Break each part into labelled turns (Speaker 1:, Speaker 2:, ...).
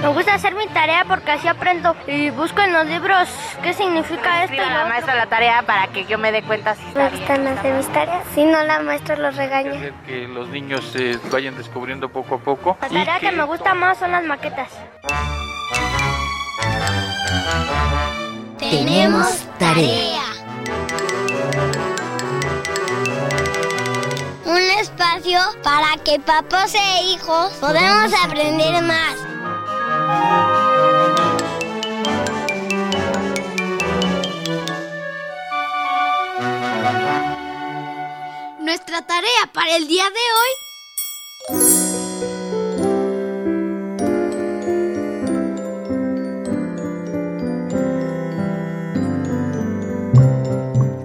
Speaker 1: Me gusta hacer mi tarea porque así aprendo y busco en los libros qué significa esto.
Speaker 2: Y la maestra la tarea para que yo me dé cuenta si
Speaker 1: Me gustan hacer mis tareas. Si no, la maestra los regaña.
Speaker 3: Que los niños se vayan descubriendo poco a poco.
Speaker 1: La tarea que me gusta más son las maquetas.
Speaker 4: Tenemos tarea.
Speaker 5: Un espacio para que papás e hijos podamos aprender más.
Speaker 4: Nuestra tarea para el día de hoy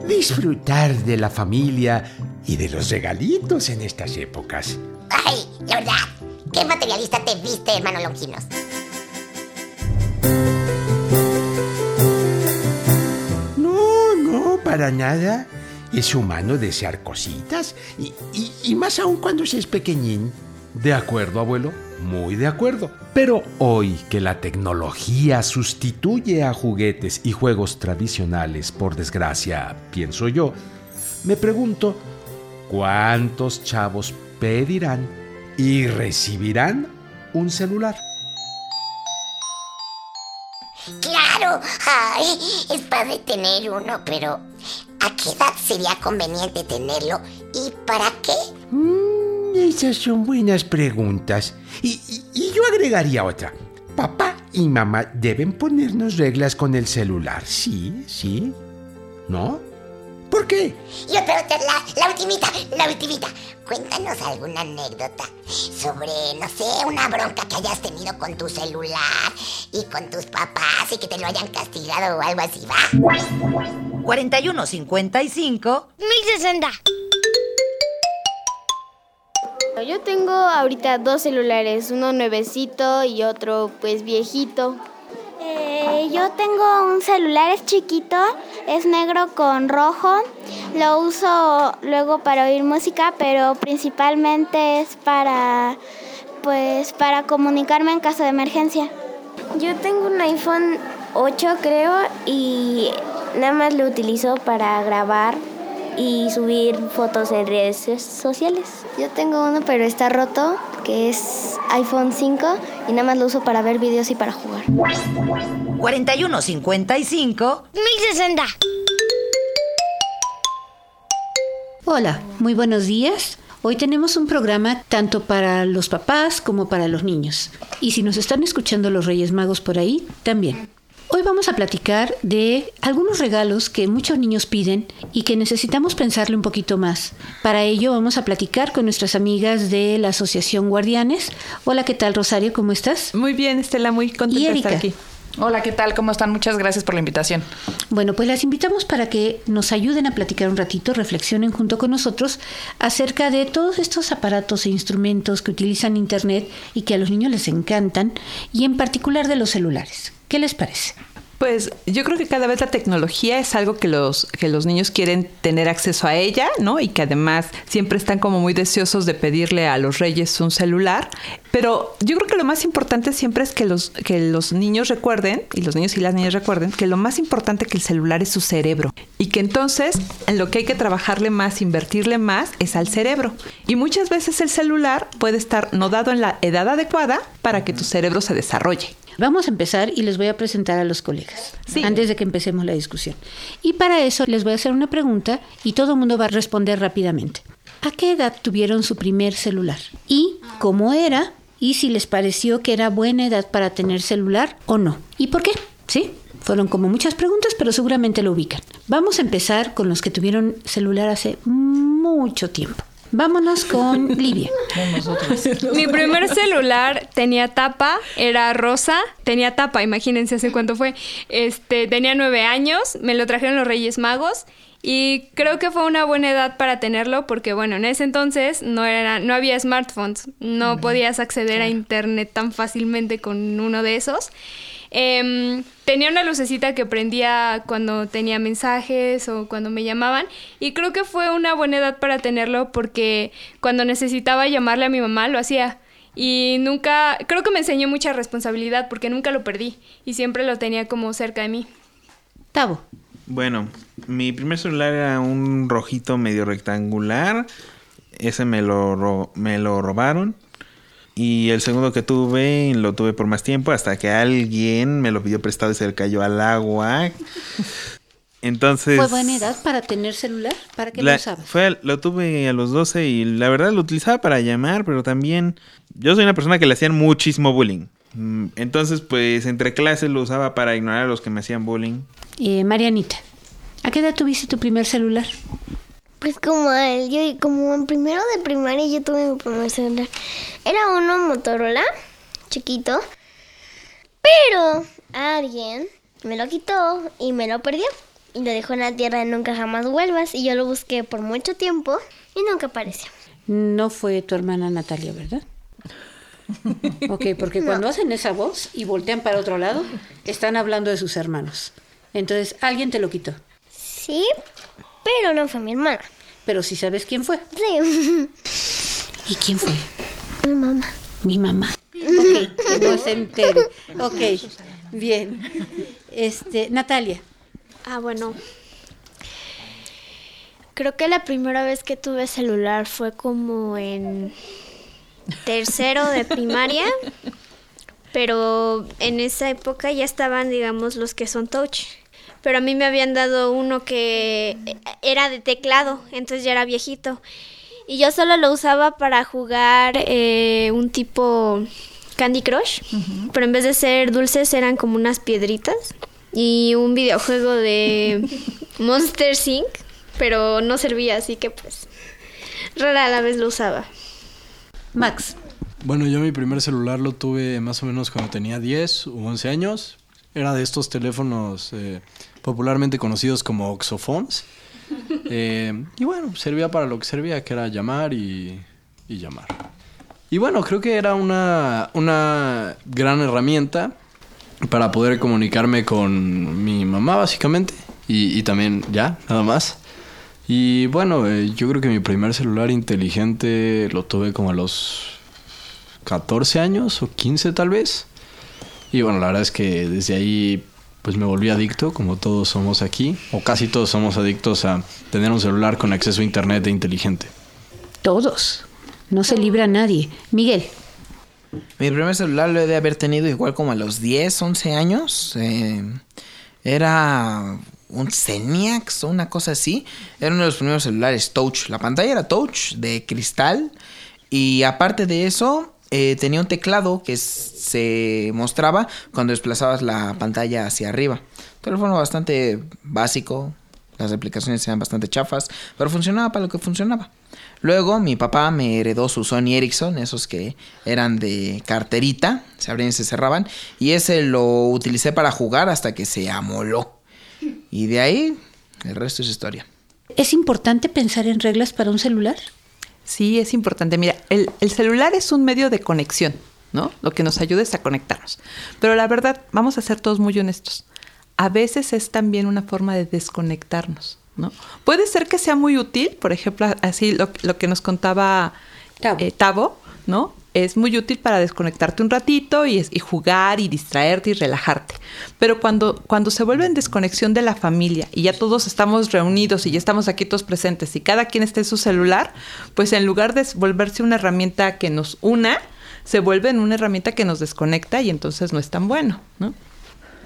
Speaker 6: disfrutar de la familia y de los regalitos en estas épocas.
Speaker 7: Ay, la verdad, qué materialista te viste, hermano Longinos.
Speaker 6: Para nada. Es humano desear cositas y, y, y más aún cuando se es pequeñín. De acuerdo, abuelo, muy de acuerdo. Pero hoy que la tecnología sustituye a juguetes y juegos tradicionales, por desgracia, pienso yo, me pregunto, ¿cuántos chavos pedirán y recibirán un celular?
Speaker 7: Claro, ay, es padre tener uno, pero ¿a qué edad sería conveniente tenerlo y para qué?
Speaker 6: Mm, esas son buenas preguntas. Y, y, y yo agregaría otra. Papá y mamá deben ponernos reglas con el celular. Sí, sí. ¿No? ¿Por qué?
Speaker 7: Y otra, otra, la, la ultimita, la ultimita. Cuéntanos alguna anécdota sobre, no sé, una bronca que hayas tenido con tu celular y con tus papás y que te lo hayan castigado o algo así, ¿va?
Speaker 2: 4155
Speaker 5: 1060.
Speaker 8: Yo tengo ahorita dos celulares, uno nuevecito y otro pues viejito.
Speaker 9: Eh, yo tengo un celular, es chiquito, es negro con rojo. Lo uso luego para oír música, pero principalmente es para pues para comunicarme en caso de emergencia.
Speaker 8: Yo tengo un iPhone 8 creo y nada más lo utilizo para grabar y subir fotos en redes sociales. Yo tengo uno pero está roto, que es iPhone 5 y nada más lo uso para ver videos y para jugar.
Speaker 2: 4155
Speaker 5: 1060.
Speaker 10: Hola, muy buenos días. Hoy tenemos un programa tanto para los papás como para los niños. Y si nos están escuchando los Reyes Magos por ahí, también. Hoy vamos a platicar de algunos regalos que muchos niños piden y que necesitamos pensarle un poquito más. Para ello vamos a platicar con nuestras amigas de la Asociación Guardianes. Hola, ¿qué tal Rosario? ¿Cómo estás?
Speaker 11: Muy bien, Estela, muy contenta
Speaker 10: ¿Y
Speaker 11: de estar aquí. Hola, ¿qué tal? ¿Cómo están? Muchas gracias por la invitación.
Speaker 10: Bueno, pues las invitamos para que nos ayuden a platicar un ratito, reflexionen junto con nosotros acerca de todos estos aparatos e instrumentos que utilizan Internet y que a los niños les encantan, y en particular de los celulares. ¿Qué les parece?
Speaker 11: Pues yo creo que cada vez la tecnología es algo que los, que los niños quieren tener acceso a ella, ¿no? Y que además siempre están como muy deseosos de pedirle a los reyes un celular. Pero yo creo que lo más importante siempre es que los, que los niños recuerden, y los niños y las niñas recuerden, que lo más importante que el celular es su cerebro. Y que entonces en lo que hay que trabajarle más, invertirle más, es al cerebro. Y muchas veces el celular puede estar no dado en la edad adecuada para que tu cerebro se desarrolle.
Speaker 10: Vamos a empezar y les voy a presentar a los colegas
Speaker 11: Sí.
Speaker 10: antes de que empecemos la discusión. Y para eso les voy a hacer una pregunta y todo el mundo va a responder rápidamente. ¿A qué edad tuvieron su primer celular? ¿Y cómo era? ¿Y si les pareció que era buena edad para tener celular o no? ¿Y por qué? ¿Sí? Fueron como muchas preguntas, pero seguramente lo ubican. Vamos a empezar con los que tuvieron celular hace mucho tiempo. Vámonos con Livia.
Speaker 12: Mi primer celular tenía tapa, era rosa, tenía tapa, imagínense hace cuánto fue. Este, tenía nueve años, me lo trajeron los Reyes Magos y creo que fue una buena edad para tenerlo porque bueno, en ese entonces no era, no había smartphones, no podías acceder a internet tan fácilmente con uno de esos. Em, tenía una lucecita que prendía cuando tenía mensajes o cuando me llamaban y creo que fue una buena edad para tenerlo porque cuando necesitaba llamarle a mi mamá lo hacía y nunca, creo que me enseñó mucha responsabilidad porque nunca lo perdí y siempre lo tenía como cerca de mí.
Speaker 10: Tavo.
Speaker 13: Bueno, mi primer celular era un rojito medio rectangular. Ese me lo, ro- me lo robaron. Y el segundo que tuve, lo tuve por más tiempo hasta que alguien me lo pidió prestado y se le cayó al agua. Entonces...
Speaker 10: ¿Fue buena edad para tener celular? ¿Para qué lo usabas?
Speaker 13: fue lo tuve a los 12 y la verdad lo utilizaba para llamar, pero también yo soy una persona que le hacían muchísimo bullying. Mm, Entonces, pues entre clases lo usaba para ignorar a los que me hacían bullying.
Speaker 10: Eh, Marianita, ¿a qué edad tuviste tu primer celular?
Speaker 5: Pues como el, yo como en primero de primaria yo tuve mi primer celular. Era uno Motorola, chiquito, pero alguien me lo quitó y me lo perdió. Y lo dejó en la tierra de nunca jamás vuelvas. Y yo lo busqué por mucho tiempo y nunca apareció.
Speaker 10: No fue tu hermana Natalia, ¿verdad? Ok, porque cuando hacen esa voz y voltean para otro lado, están hablando de sus hermanos. Entonces, alguien te lo quitó.
Speaker 5: Sí, pero no fue mi hermana.
Speaker 10: Pero si sabes quién fue.
Speaker 5: Sí.
Speaker 10: ¿Y quién fue?
Speaker 5: Mi mamá.
Speaker 10: Mi mamá. Ok, que no se entere. Ok, bien. Este, Natalia.
Speaker 14: Ah, bueno. Creo que la primera vez que tuve celular fue como en tercero de primaria. Pero en esa época ya estaban, digamos, los que son touch. Pero a mí me habían dado uno que era de teclado, entonces ya era viejito. Y yo solo lo usaba para jugar eh, un tipo Candy Crush. Pero en vez de ser dulces eran como unas piedritas. Y un videojuego de Monster Inc. Pero no servía, así que pues rara la vez lo usaba.
Speaker 10: Max.
Speaker 15: Bueno, yo mi primer celular lo tuve más o menos cuando tenía 10 u 11 años. Era de estos teléfonos eh, popularmente conocidos como oxophones. Eh, y bueno, servía para lo que servía, que era llamar y, y llamar. Y bueno, creo que era una, una gran herramienta para poder comunicarme con mi mamá, básicamente. Y, y también ya, nada más. Y bueno, eh, yo creo que mi primer celular inteligente lo tuve como a los 14 años o 15 tal vez. Y bueno, la verdad es que desde ahí pues me volví adicto, como todos somos aquí, o casi todos somos adictos a tener un celular con acceso a internet e inteligente.
Speaker 10: Todos. No se libra nadie. Miguel.
Speaker 16: Mi primer celular lo he de haber tenido igual como a los 10, 11 años. Eh, era un Zeniax o una cosa así. Era uno de los primeros celulares touch. La pantalla era touch de cristal. Y aparte de eso, eh, tenía un teclado que se mostraba cuando desplazabas la pantalla hacia arriba. Teléfono bastante básico. Las aplicaciones eran bastante chafas, pero funcionaba para lo que funcionaba. Luego mi papá me heredó su Sony Ericsson, esos que eran de carterita, se abrían y se cerraban, y ese lo utilicé para jugar hasta que se amoló. Y de ahí, el resto es historia.
Speaker 10: ¿Es importante pensar en reglas para un celular?
Speaker 11: Sí, es importante. Mira, el, el celular es un medio de conexión, ¿no? Lo que nos ayuda es a conectarnos. Pero la verdad, vamos a ser todos muy honestos. A veces es también una forma de desconectarnos, ¿no? Puede ser que sea muy útil, por ejemplo, así lo, lo que nos contaba eh, Tavo, ¿no? Es muy útil para desconectarte un ratito y, y jugar y distraerte y relajarte. Pero cuando, cuando se vuelve en desconexión de la familia y ya todos estamos reunidos y ya estamos aquí todos presentes y cada quien está en su celular, pues en lugar de volverse una herramienta que nos una, se vuelve en una herramienta que nos desconecta y entonces no es tan bueno, ¿no?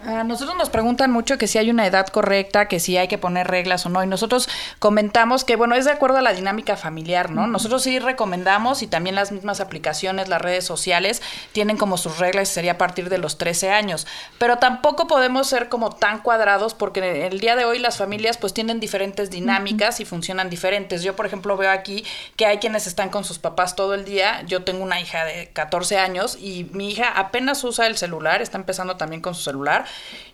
Speaker 2: A nosotros nos preguntan mucho que si hay una edad correcta, que si hay que poner reglas o no. Y nosotros comentamos que, bueno, es de acuerdo a la dinámica familiar, ¿no? Nosotros sí recomendamos y también las mismas aplicaciones, las redes sociales, tienen como sus reglas y sería a partir de los 13 años. Pero tampoco podemos ser como tan cuadrados porque el día de hoy las familias pues tienen diferentes dinámicas y funcionan diferentes. Yo, por ejemplo, veo aquí que hay quienes están con sus papás todo el día. Yo tengo una hija de 14 años y mi hija apenas usa el celular, está empezando también con su celular.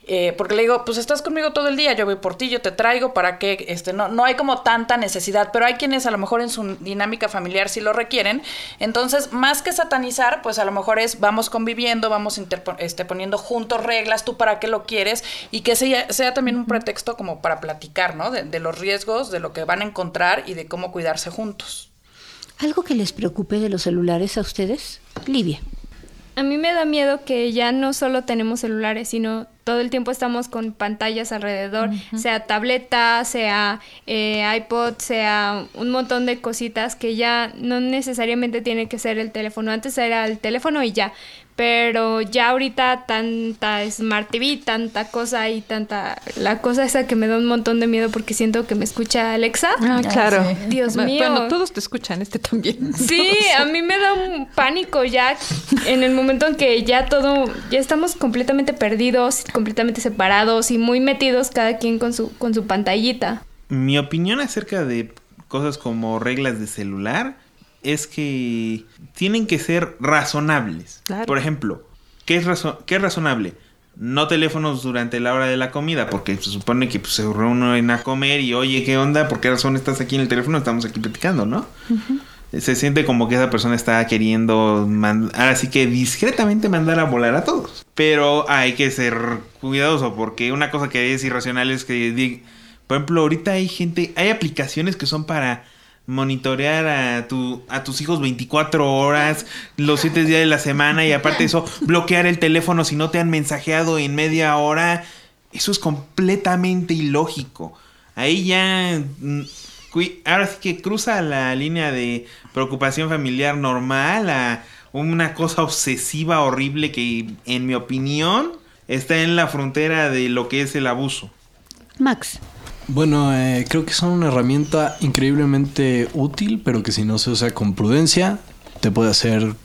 Speaker 2: Eh, porque le digo, pues estás conmigo todo el día, yo voy por ti, yo te traigo, ¿para qué? Este, no, no hay como tanta necesidad, pero hay quienes a lo mejor en su dinámica familiar sí lo requieren. Entonces, más que satanizar, pues a lo mejor es vamos conviviendo, vamos este, poniendo juntos reglas, tú para qué lo quieres, y que sea, sea también un pretexto como para platicar, ¿no? De, de los riesgos, de lo que van a encontrar y de cómo cuidarse juntos.
Speaker 10: ¿Algo que les preocupe de los celulares a ustedes? Livia.
Speaker 12: A mí me da miedo que ya no solo tenemos celulares, sino todo el tiempo estamos con pantallas alrededor, sea tableta, sea eh, iPod, sea un montón de cositas que ya no necesariamente tiene que ser el teléfono. Antes era el teléfono y ya, pero ya ahorita tanta Smart TV, tanta cosa y tanta... La cosa esa que me da un montón de miedo porque siento que me escucha Alexa.
Speaker 11: Ah, claro.
Speaker 12: Dios mío.
Speaker 11: Bueno, todos te escuchan, este también.
Speaker 12: Sí, a mí me da un pánico ya en el momento en que ya todo, ya estamos completamente perdidos, completamente separados y muy metidos cada quien con su, con su pantallita.
Speaker 13: Mi opinión acerca de cosas como reglas de celular es que tienen que ser razonables. Por ejemplo, ¿qué es, razo- qué es razonable? No teléfonos durante la hora de la comida, porque se supone que pues, se reúnen a comer y oye, ¿qué onda? ¿Por qué razón estás aquí en el teléfono? Estamos aquí platicando, ¿no? Se siente como que esa persona está queriendo, man- ahora sí que discretamente mandar a volar a todos. Pero hay que ser cuidadoso, porque una cosa que es irracional es que, por ejemplo, ahorita hay gente, hay aplicaciones que son para monitorear a, tu, a tus hijos 24 horas, los 7 días de la semana y aparte de eso, bloquear el teléfono si no te han mensajeado en media hora. Eso es completamente ilógico. Ahí ya... mm, Ahora sí que cruza la línea de preocupación familiar normal a una cosa obsesiva, horrible que en mi opinión está en la frontera de lo que es el abuso.
Speaker 10: Max.
Speaker 15: Bueno, eh, creo que son una herramienta increíblemente útil, pero que si no se usa con prudencia, te puede hacer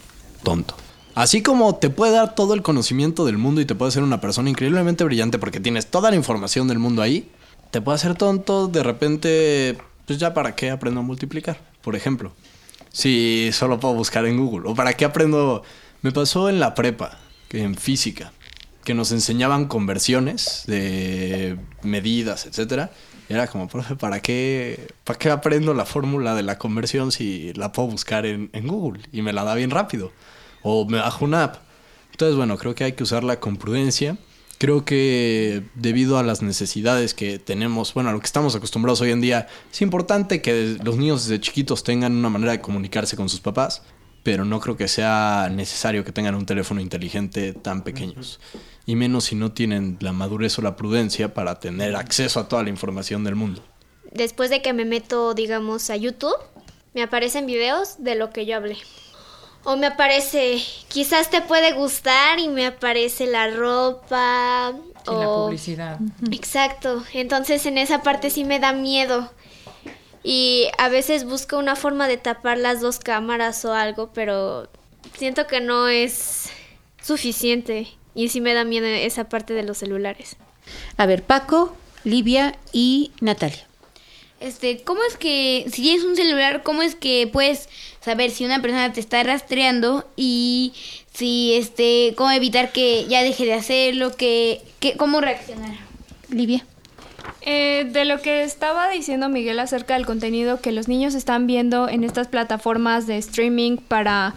Speaker 15: tonto. Así como te puede dar todo el conocimiento del mundo y te puede hacer una persona increíblemente brillante porque tienes toda la información del mundo ahí, te puede hacer tonto de repente, pues ya para qué aprendo a multiplicar, por ejemplo. Si solo puedo buscar en Google. O para qué aprendo... Me pasó en la prepa, en física, que nos enseñaban conversiones de medidas, etcétera. Era como, profe, ¿para qué, ¿para qué aprendo la fórmula de la conversión si la puedo buscar en, en Google y me la da bien rápido? O me bajo una app. Entonces, bueno, creo que hay que usarla con prudencia. Creo que debido a las necesidades que tenemos, bueno, a lo que estamos acostumbrados hoy en día, es importante que los niños desde chiquitos tengan una manera de comunicarse con sus papás, pero no creo que sea necesario que tengan un teléfono inteligente tan pequeños. Y menos si no tienen la madurez o la prudencia para tener acceso a toda la información del mundo.
Speaker 14: Después de que me meto, digamos, a YouTube, me aparecen videos de lo que yo hablé. O me aparece, quizás te puede gustar y me aparece la ropa.
Speaker 2: Y
Speaker 14: o...
Speaker 2: la publicidad.
Speaker 14: Exacto. Entonces en esa parte sí me da miedo. Y a veces busco una forma de tapar las dos cámaras o algo, pero siento que no es suficiente. Y sí me da miedo esa parte de los celulares.
Speaker 10: A ver, Paco, Livia y Natalia.
Speaker 17: Este, ¿cómo es que, si tienes un celular, cómo es que puedes saber si una persona te está rastreando y si, este, cómo evitar que ya deje de hacerlo, que, que cómo reaccionar?
Speaker 10: Livia.
Speaker 12: Eh, de lo que estaba diciendo Miguel acerca del contenido que los niños están viendo en estas plataformas de streaming para,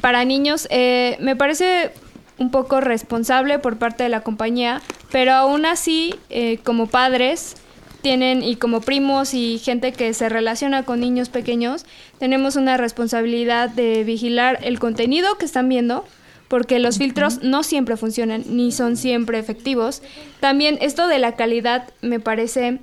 Speaker 12: para niños, eh, me parece un poco responsable por parte de la compañía, pero aún así, eh, como padres, tienen y como primos y gente que se relaciona con niños pequeños, tenemos una responsabilidad de vigilar el contenido que están viendo, porque los filtros no siempre funcionan ni son siempre efectivos. También esto de la calidad me parece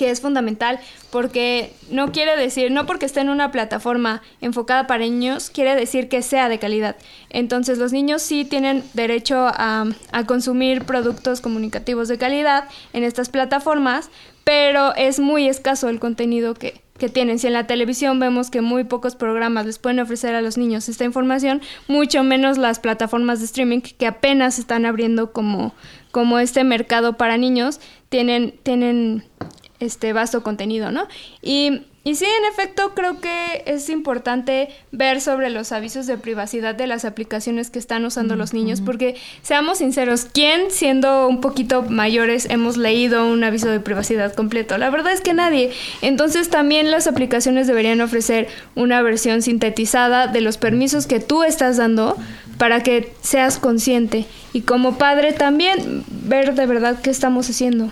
Speaker 12: que es fundamental porque no quiere decir, no porque esté en una plataforma enfocada para niños, quiere decir que sea de calidad. Entonces los niños sí tienen derecho a, consumir productos comunicativos de calidad en estas plataformas, pero es muy escaso el contenido que, que tienen. Si en la televisión vemos que muy pocos programas les pueden ofrecer a los niños esta información, mucho menos las plataformas de streaming que apenas están abriendo como, como este mercado para niños, tienen, tienen este vasto contenido, ¿no? Y, y sí, en efecto, creo que es importante ver sobre los avisos de privacidad de las aplicaciones que están usando los niños, porque seamos sinceros, ¿quién siendo un poquito mayores hemos leído un aviso de privacidad completo? La verdad es que nadie. Entonces también las aplicaciones deberían ofrecer una versión sintetizada de los permisos que tú estás dando para que seas consciente y como padre también ver de verdad qué estamos haciendo.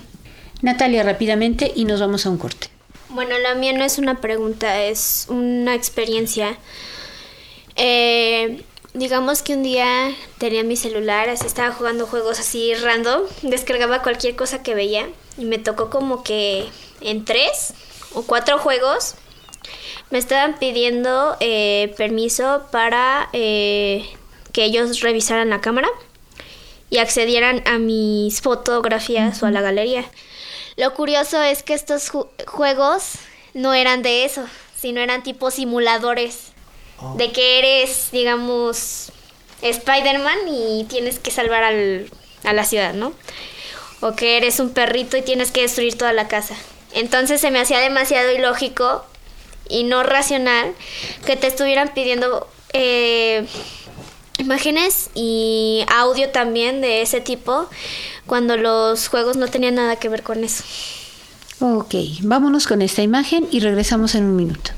Speaker 10: Natalia, rápidamente y nos vamos a un corte.
Speaker 14: Bueno, la mía no es una pregunta, es una experiencia. Eh, digamos que un día tenía mi celular, así estaba jugando juegos así random, descargaba cualquier cosa que veía y me tocó como que en tres o cuatro juegos me estaban pidiendo eh, permiso para eh, que ellos revisaran la cámara y accedieran a mis fotografías o a la galería. Lo curioso es que estos ju- juegos no eran de eso, sino eran tipo simuladores. De que eres, digamos, Spider-Man y tienes que salvar al- a la ciudad, ¿no? O que eres un perrito y tienes que destruir toda la casa. Entonces se me hacía demasiado ilógico y no racional que te estuvieran pidiendo eh, imágenes y audio también de ese tipo cuando los juegos no tenían nada que ver con eso.
Speaker 10: Ok, vámonos con esta imagen y regresamos en un minuto.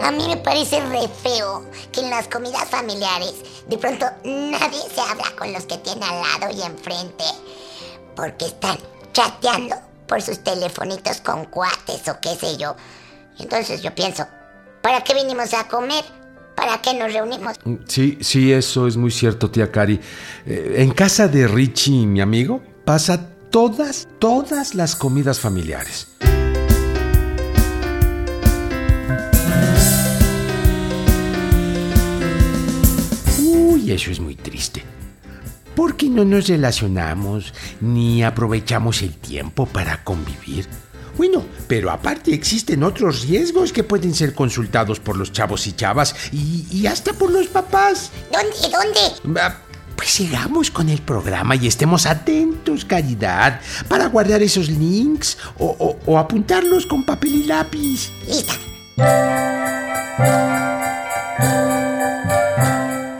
Speaker 7: A mí me parece re feo que en las comidas familiares de pronto nadie se habla con los que tiene al lado y enfrente porque están chateando por sus telefonitos con cuates o qué sé yo. Entonces yo pienso, ¿para qué vinimos a comer? ¿Para qué nos reunimos?
Speaker 6: Sí, sí, eso es muy cierto, tía Cari. Eh, en casa de Richie, mi amigo, pasa todas, todas las comidas familiares. Uy, eso es muy triste. ¿Por qué no nos relacionamos ni aprovechamos el tiempo para convivir? Bueno, pero aparte existen otros riesgos que pueden ser consultados por los chavos y chavas y, y hasta por los papás.
Speaker 7: ¿Dónde? ¿Dónde?
Speaker 6: Ah, Pues sigamos con el programa y estemos atentos, Caridad, para guardar esos links o, o- o apuntarlos con papel y lápiz.
Speaker 7: Lista.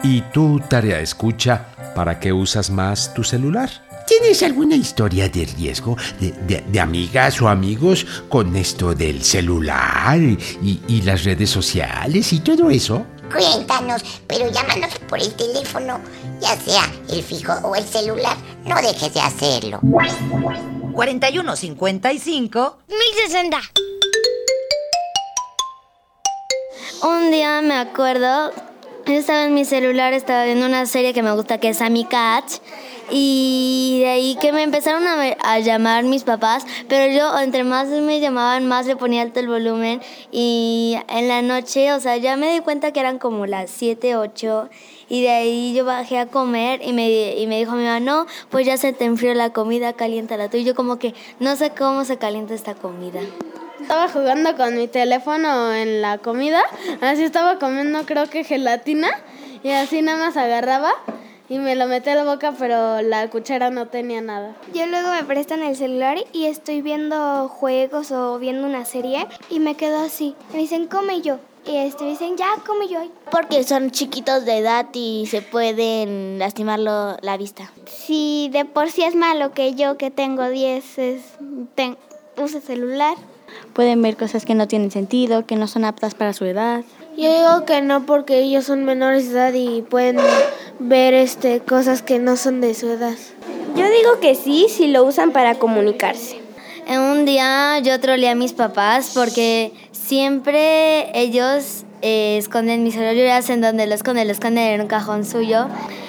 Speaker 6: ¿Y tu tarea escucha? ¿Para qué usas más tu celular? ¿Tienes alguna historia de riesgo de, de- de amigas o amigos con esto del celular y, y las redes sociales y todo eso?
Speaker 7: Cuéntanos, pero llámanos por el teléfono, ya sea el fijo o el celular. No dejes de hacerlo.
Speaker 18: 4155
Speaker 5: 1060.
Speaker 8: Un día me acuerdo, yo estaba en mi celular, estaba viendo una serie que me gusta que es Amy Catch. Y de ahí que me empezaron a, llamar mis papás, pero yo entre más me llamaban, más le ponía alto el volumen. Y en la noche, o sea, ya me di cuenta que eran como las 7, 8. Y de ahí yo bajé a comer y me, y me dijo mi mamá, no, pues ya se te enfrió la comida, caliéntala tú. Y yo como que no sé cómo se calienta esta comida.
Speaker 19: Estaba jugando con mi teléfono en la comida, así estaba comiendo creo que gelatina y así nada más agarraba y me lo metí a la boca, pero la cuchara no tenía nada.
Speaker 5: Yo luego me prestan el celular y estoy viendo juegos o viendo una serie y me quedo así. Me dicen, come y yo. Y este, dicen, ya, come yo.
Speaker 8: Porque son chiquitos de edad y se pueden lastimar lo- la vista.
Speaker 5: Si de por sí es malo que yo que tengo 10 es, ten- use celular.
Speaker 20: Pueden ver cosas que no tienen sentido, que no son aptas para su edad.
Speaker 19: Yo digo que no porque ellos son menores de edad y pueden ver este cosas que no son de su edad.
Speaker 8: Yo digo que sí, si lo usan para comunicarse. En un día yo troleé a mis papás porque siempre ellos eh, esconden mis celulares en donde lo esconden, lo esconden en un cajón suyo.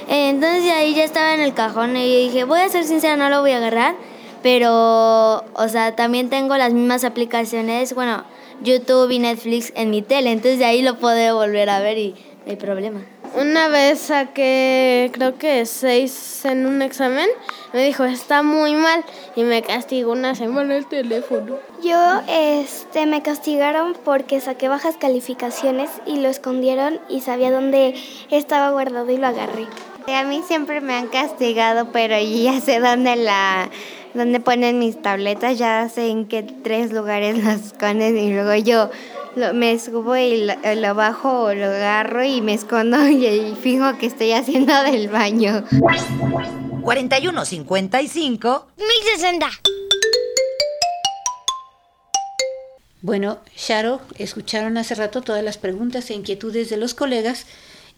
Speaker 8: Entonces ahí ya estaba en el cajón y yo dije, voy a ser sincera, no lo voy a agarrar. Pero, o sea, también tengo las mismas aplicaciones, bueno, YouTube y Netflix en mi tele, entonces de ahí lo puedo volver a ver y no hay problema.
Speaker 19: Una vez saqué creo que seis en un examen, me dijo está muy mal y me castigó una semana el teléfono.
Speaker 5: Yo, este, me castigaron porque saqué bajas calificaciones y lo escondieron y sabía dónde estaba guardado y lo agarré.
Speaker 21: A mí siempre me han castigado, pero ya sé dónde la dónde ponen mis tabletas, ya sé en qué tres lugares las esconden y luego yo lo- me subo y lo, lo bajo o lo agarro y me escondo y, y fijo que estoy haciendo del baño.
Speaker 18: 4155
Speaker 5: 1060.
Speaker 10: Bueno, Sharo, escucharon hace rato todas las preguntas e inquietudes de los colegas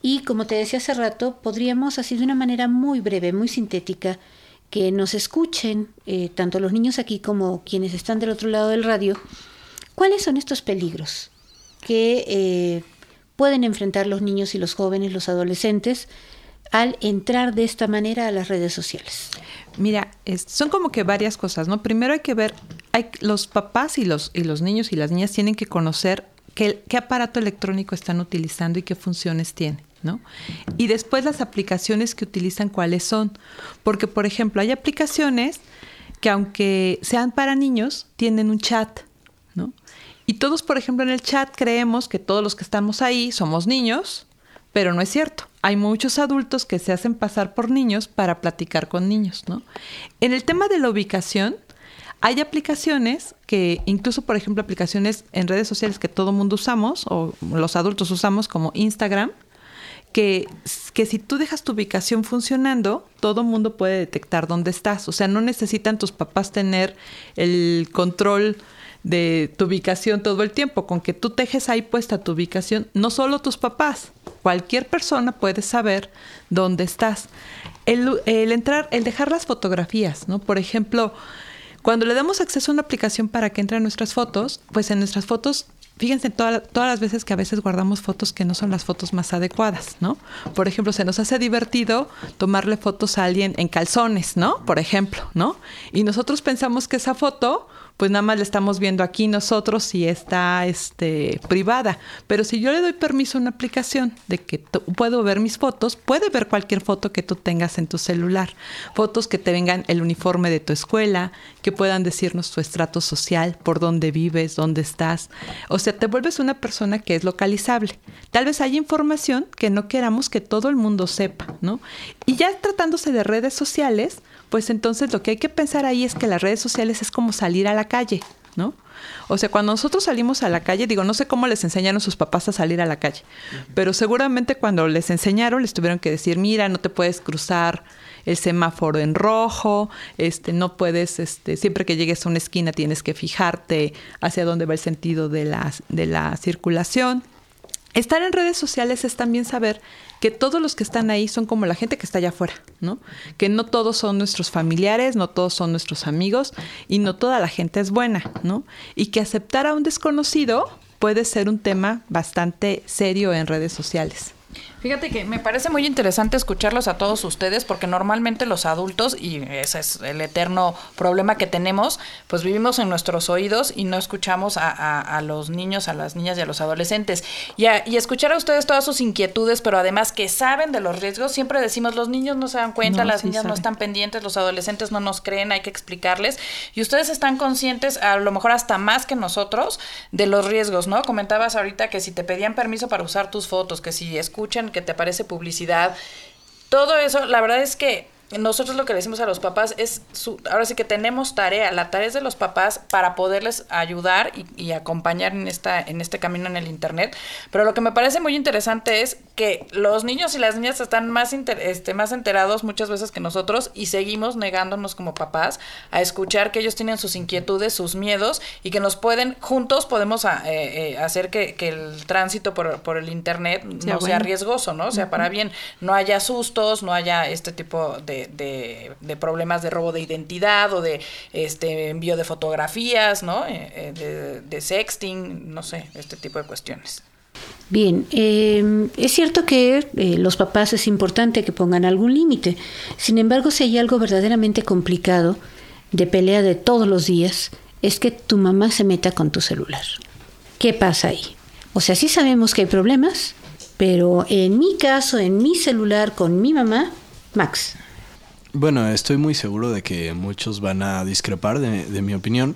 Speaker 10: Y como te decía hace rato, podríamos así de una manera muy breve, muy sintética, que nos escuchen, eh, tanto los niños aquí como quienes están del otro lado del radio, cuáles son estos peligros que eh, pueden enfrentar los niños y los jóvenes, los adolescentes, al entrar de esta manera a las redes sociales.
Speaker 11: Mira, son como que varias cosas, ¿no? Primero hay que ver, hay, los papás y los, y los niños y las niñas tienen que conocer qué, qué aparato electrónico están utilizando y qué funciones tiene. Y después las aplicaciones que utilizan, cuáles son. Porque, por ejemplo, hay aplicaciones que aunque sean para niños, tienen un chat, ¿no? Y todos, por ejemplo, en el chat creemos que todos los que estamos ahí somos niños, pero no es cierto. Hay muchos adultos que se hacen pasar por niños para platicar con niños, ¿no? En el tema de la ubicación, hay aplicaciones que, incluso por ejemplo, aplicaciones en redes sociales que todo mundo usamos, o los adultos usamos como Instagram, que, que si tú dejas tu ubicación funcionando, todo mundo puede detectar dónde estás. O sea, no necesitan tus papás tener el control de tu ubicación todo el tiempo. Con que tú dejes ahí puesta tu ubicación, no solo tus papás, cualquier persona puede saber dónde estás. El, el, entrar, el dejar las fotografías, ¿no? Por ejemplo, cuando le damos acceso a una aplicación para que entre nuestras fotos, pues en nuestras fotos fíjense todas las veces que a veces guardamos fotos que no son las fotos más adecuadas, ¿no? Por ejemplo, se nos hace divertido tomarle fotos a alguien en calzones, ¿no? Por ejemplo, ¿no? Y nosotros pensamos que esa foto pues nada más le estamos viendo aquí nosotros si está este, privada. Pero si yo le doy permiso a una aplicación de que puedo ver mis fotos, puede ver cualquier foto que tú tengas en tu celular. Fotos que te vengan el uniforme de tu escuela, que puedan decirnos tu estrato social, por dónde vives, dónde estás. O sea, te vuelves una persona que es localizable. Tal vez hay información que no queramos que todo el mundo sepa, ¿no? Y ya tratándose de redes sociales, pues entonces lo que hay que pensar ahí es que las redes sociales es como salir a la calle, ¿no? O sea, cuando nosotros salimos a la calle, digo, no sé cómo les enseñaron sus papás a salir a la calle, pero seguramente cuando les enseñaron les tuvieron que decir, mira, no te puedes cruzar el semáforo en rojo, este, no puedes, este, siempre que llegues a una esquina tienes que fijarte hacia dónde va el sentido de la, de la circulación. Estar en redes sociales es también saber que todos los que están ahí son como la gente que está allá afuera, ¿no? Que no todos son nuestros familiares, no todos son nuestros amigos y no toda la gente es buena, ¿no? Y que aceptar a un desconocido puede ser un tema bastante serio en redes sociales.
Speaker 2: Fíjate que me parece muy interesante escucharlos a todos ustedes porque normalmente los adultos, y ese es el eterno problema que tenemos, pues vivimos en nuestros oídos y no escuchamos a, a, los niños, a las niñas y a los adolescentes. Y, y, escuchar a ustedes todas sus inquietudes, pero además que saben de los riesgos, siempre decimos, los niños no se dan cuenta, las niñas no están pendientes, los adolescentes no nos creen, hay que explicarles. Y ustedes están conscientes, a lo mejor hasta más que nosotros, de los riesgos, ¿no? Comentabas ahorita que si te pedían permiso para usar tus fotos, que si que te aparece publicidad. Todo eso, la verdad es que nosotros lo que le decimos a los papás es, su, ahora sí que tenemos tarea, la tarea es de los papás para poderles ayudar y, acompañar en, esta, en este camino en el Internet. Pero lo que me parece muy interesante es que los niños y las niñas están más, este, más enterados muchas veces que nosotros y seguimos negándonos como papás a escuchar que ellos tienen sus inquietudes, sus miedos y que nos pueden, juntos podemos ah, eh, eh, hacer que, el tránsito por, por el Internet no sea riesgoso, ¿no? O sea, para bien, no haya sustos, no haya este tipo de de, problemas de robo de identidad o de este envío de fotografías, ¿no? Eh, eh, de, sexting, no sé, este tipo de cuestiones.
Speaker 10: Bien, em, es cierto que eh, los papás es importante que pongan algún límite. Sin embargo, si hay algo verdaderamente complicado de pelea de todos los días, es que tu mamá se meta con tu celular. ¿Qué pasa ahí? O sea, sí sabemos que hay problemas, pero en mi caso, en mi celular con mi mamá, Max,
Speaker 15: bueno, estoy muy seguro de que muchos van a discrepar de, mi opinión,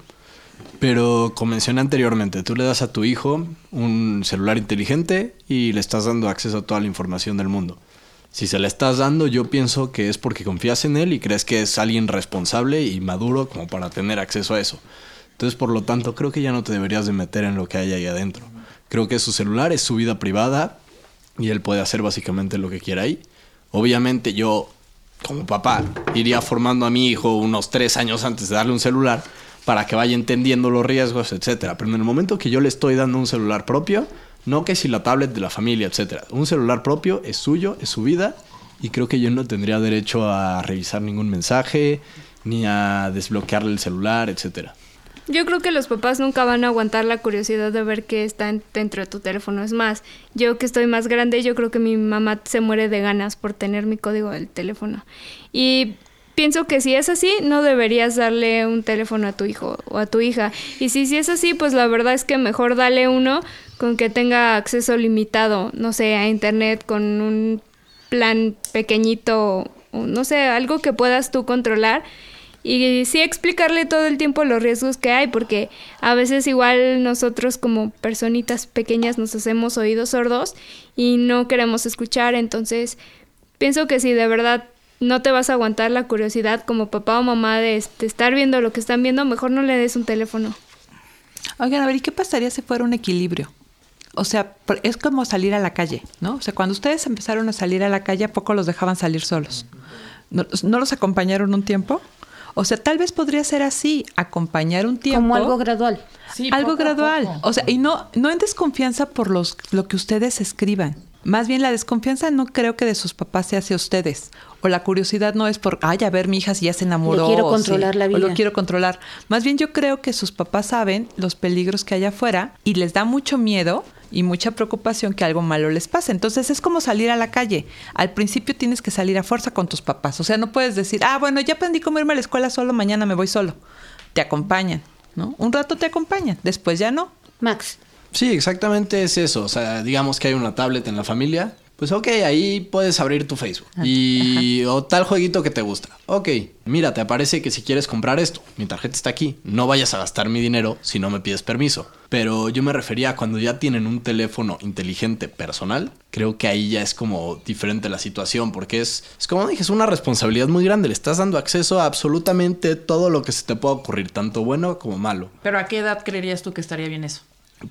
Speaker 15: pero como mencioné anteriormente, tú le das a tu hijo un celular inteligente y le estás dando acceso a toda la información del mundo. Si se le estás dando, yo pienso que es porque confías en él y crees que es alguien responsable y maduro como para tener acceso a eso. Entonces, por lo tanto, creo que ya no te deberías de meter en lo que hay ahí adentro. Creo que su celular es su vida privada y él puede hacer básicamente lo que quiera ahí. Obviamente yo como papá, iría formando a mi hijo unos tres años antes de darle un celular para que vaya entendiendo los riesgos, etcétera. Pero en el momento que yo le estoy dando un celular propio, No que si la tablet de la familia, etcétera. Un celular propio es suyo, es su vida y creo que yo no tendría derecho a revisar ningún mensaje ni a desbloquearle el celular, etcétera.
Speaker 12: Yo creo que los papás nunca van a aguantar la curiosidad de ver qué está en- dentro de tu teléfono. Es más, yo que estoy más grande, yo creo que mi mamá se muere de ganas por tener mi código del teléfono. Y pienso que si es así, no deberías darle un teléfono a tu hijo o a tu hija. Y si, si es así, pues la verdad es que mejor dale uno con que tenga acceso limitado, no sé, a internet con un plan pequeñito, no sé, algo que puedas tú controlar y sí explicarle todo el tiempo los riesgos que hay, porque a veces igual nosotros como personitas pequeñas nos hacemos oídos sordos y no queremos escuchar, entonces pienso que si de verdad no te vas a aguantar la curiosidad como papá o mamá de, estar viendo lo que están viendo, mejor no le des un teléfono.
Speaker 11: Oigan, a ver, ¿y qué pasaría si fuera un equilibrio? O sea, es como salir a la calle, ¿no? O sea, cuando ustedes empezaron a salir a la calle, ¿a poco los dejaban salir solos? ¿No, no los acompañaron un tiempo? O sea, tal vez podría ser así, acompañar un tiempo.
Speaker 10: Como algo gradual.
Speaker 2: Sí,
Speaker 11: algo gradual.
Speaker 2: poco.
Speaker 11: O sea, y no, no en desconfianza por los, lo que ustedes escriban. Más bien la desconfianza no creo que de sus papás sea hacia ustedes. O la curiosidad no es por, ay, a ver, mi hija si ya se enamoró.
Speaker 10: quiero
Speaker 11: o
Speaker 10: controlar la
Speaker 11: O lo
Speaker 10: vida.
Speaker 11: quiero controlar. Más bien yo creo que sus papás saben los peligros que hay afuera y les da mucho miedo y mucha preocupación que algo malo les pase. Entonces es como salir a la calle. Al principio tienes que salir a fuerza con tus papás. O sea, no puedes decir, ah, bueno, ya aprendí cómo irme a la escuela solo, mañana me voy solo. Te acompañan, ¿no? Un rato te acompañan, después ya no.
Speaker 10: Max.
Speaker 15: Sí, exactamente es eso. O sea, digamos que hay una tablet en la familia. Pues ok, ahí puedes abrir tu Facebook. Y o tal jueguito que te gusta. Ok, mira, te aparece que si quieres comprar esto, mi tarjeta está aquí. No vayas a gastar mi dinero si no me pides permiso. Pero yo me refería a cuando ya tienen un teléfono inteligente personal. Creo que ahí ya es como diferente la situación. Porque es, es como dije, es una responsabilidad muy grande. Le estás dando acceso a absolutamente todo lo que se te pueda ocurrir, tanto bueno como malo.
Speaker 2: Pero ¿a qué edad creerías tú que estaría bien eso?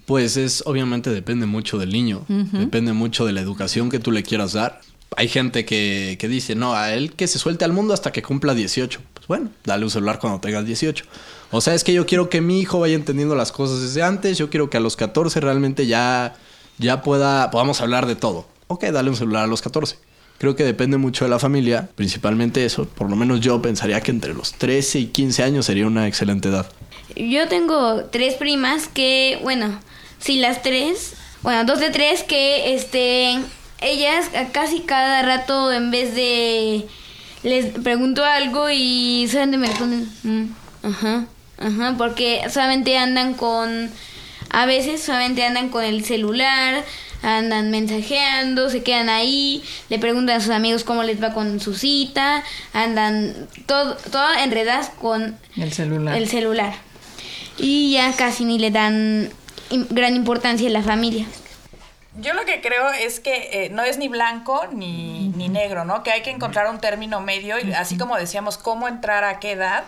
Speaker 15: Pues es, obviamente depende mucho del niño, depende mucho de la educación que tú le quieras dar. Hay gente que, que dice, no, a él que se suelte al mundo hasta que cumpla 18. Pues bueno, dale un celular cuando tengas 18. O sea, es que yo quiero que mi hijo vaya entendiendo las cosas desde antes, yo quiero que a los 14 realmente ya, ya pueda, podamos hablar de todo. Ok, dale un celular a los 14. Creo que depende mucho de la familia, principalmente eso. Por lo menos yo pensaría que entre los 13 y 15 años sería una excelente edad.
Speaker 17: Yo tengo tres primas que, bueno, sí, las tres, bueno, dos de tres que, este, ellas casi cada rato en vez de les pregunto algo y solamente me responden, "Mm, ajá, ajá, porque solamente andan con, a veces solamente andan con el celular, andan mensajeando, se quedan ahí, le preguntan a sus amigos cómo les va con su cita, andan todo, todo enredadas con
Speaker 2: El celular.
Speaker 17: el celular. Y ya casi ni le dan gran importancia a la familia.
Speaker 2: Yo lo que creo es que eh, no es ni blanco ni, ni negro, ¿no? Que hay que encontrar un término medio y así como decíamos, cómo entrar a qué edad.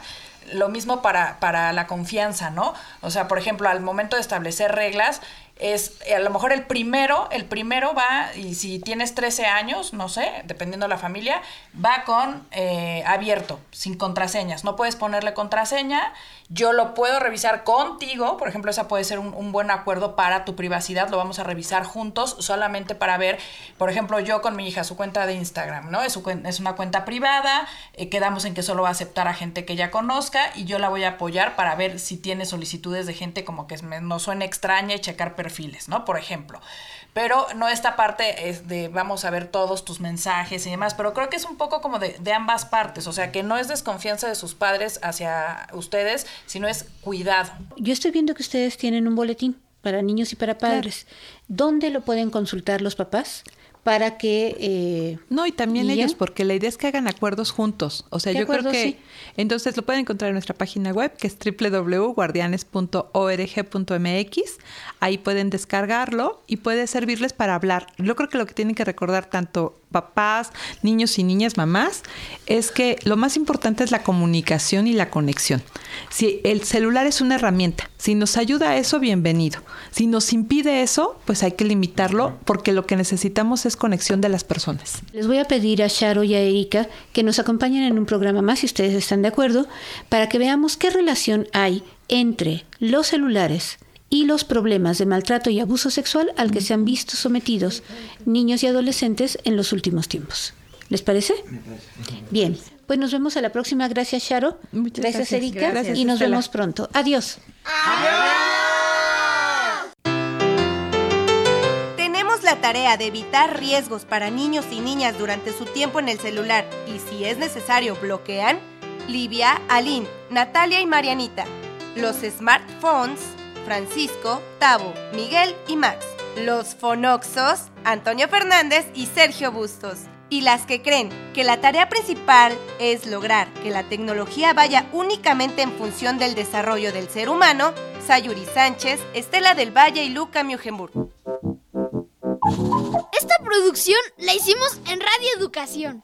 Speaker 2: Lo mismo para, para la confianza, ¿no? O sea, por ejemplo, al momento de establecer reglas, es eh, a lo mejor el primero, el primero va, y si tienes 13 años, no sé, dependiendo de la familia, va con eh, abierto, sin contraseñas. No puedes ponerle contraseña. Yo lo puedo revisar contigo, por ejemplo, esa puede ser un, un buen acuerdo para tu privacidad. Lo vamos a revisar juntos solamente para ver, por ejemplo, yo con mi hija, su cuenta de Instagram, ¿no? Es, su es una cuenta privada, eh, quedamos en que solo va a aceptar a gente que ella conozca y yo la voy a apoyar para ver si tiene solicitudes de gente como que me- no suene extraña y checar perfiles, ¿no? Por ejemplo. Pero no esta parte de vamos a ver todos tus mensajes y demás, pero creo que es un poco como de, de ambas partes, o sea, que no es desconfianza de sus padres hacia ustedes, sino es cuidado.
Speaker 10: Yo estoy viendo que ustedes tienen un boletín para niños y para padres. ¿Dónde lo pueden consultar los papás? Para que... eh,
Speaker 11: No, y también ellos, porque la idea es que hagan acuerdos juntos. O sea, yo
Speaker 10: acuerdo,
Speaker 11: creo que...
Speaker 10: sí.
Speaker 11: Entonces lo pueden encontrar en nuestra página web, que es www.guardianes.org.mx. Ahí pueden descargarlo y puede servirles para hablar. Yo creo que lo que tienen que recordar tanto papás, niños y niñas, mamás, es que lo más importante es la comunicación y la conexión. Si el celular es una herramienta, si nos ayuda a eso, bienvenido. Si nos impide eso, pues hay que limitarlo porque lo que necesitamos es conexión de las personas.
Speaker 10: Les voy a pedir a Sharo y a Erika que nos acompañen en un programa más, si ustedes están de acuerdo, para que veamos qué relación hay entre los celulares y los problemas de maltrato y abuso sexual al que se han visto sometidos niños y adolescentes en los últimos tiempos. ¿Les parece? Bien, pues nos vemos a la próxima. Gracias, Sharo. gracias,
Speaker 11: gracias.
Speaker 10: Erika.
Speaker 11: Gracias,
Speaker 10: y nos
Speaker 11: Estela.
Speaker 10: vemos pronto. Adiós.
Speaker 22: Tenemos la tarea de evitar riesgos para niños y niñas durante su tiempo en el celular y si es necesario bloquean Livia, Aline, Natalia y Marianita. Los smartphones, Francisco, Tavo, Miguel y Max. Los fonoxos, Antonio Fernández y Sergio Bustos. Y las que creen que la tarea principal es lograr que la tecnología vaya únicamente en función del desarrollo del ser humano, Sayuri Sánchez, Estela del Valle y Luca Mugenburg.
Speaker 4: Esta producción la hicimos en Radio Educación.